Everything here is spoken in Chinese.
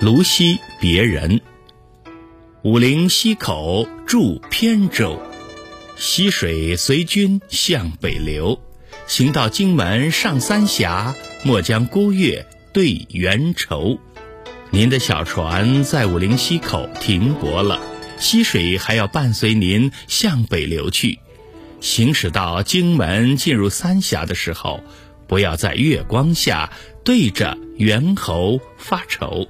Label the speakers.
Speaker 1: 泸溪，别人，武陵溪口住扁舟，溪水随君向北流，行到荆门上三峡，莫将孤月对猿愁。您的小船在武陵溪口停泊了，溪水还要伴随您向北流去。行驶到荆门进入三峡的时候，不要在月光下对着猿猴发愁。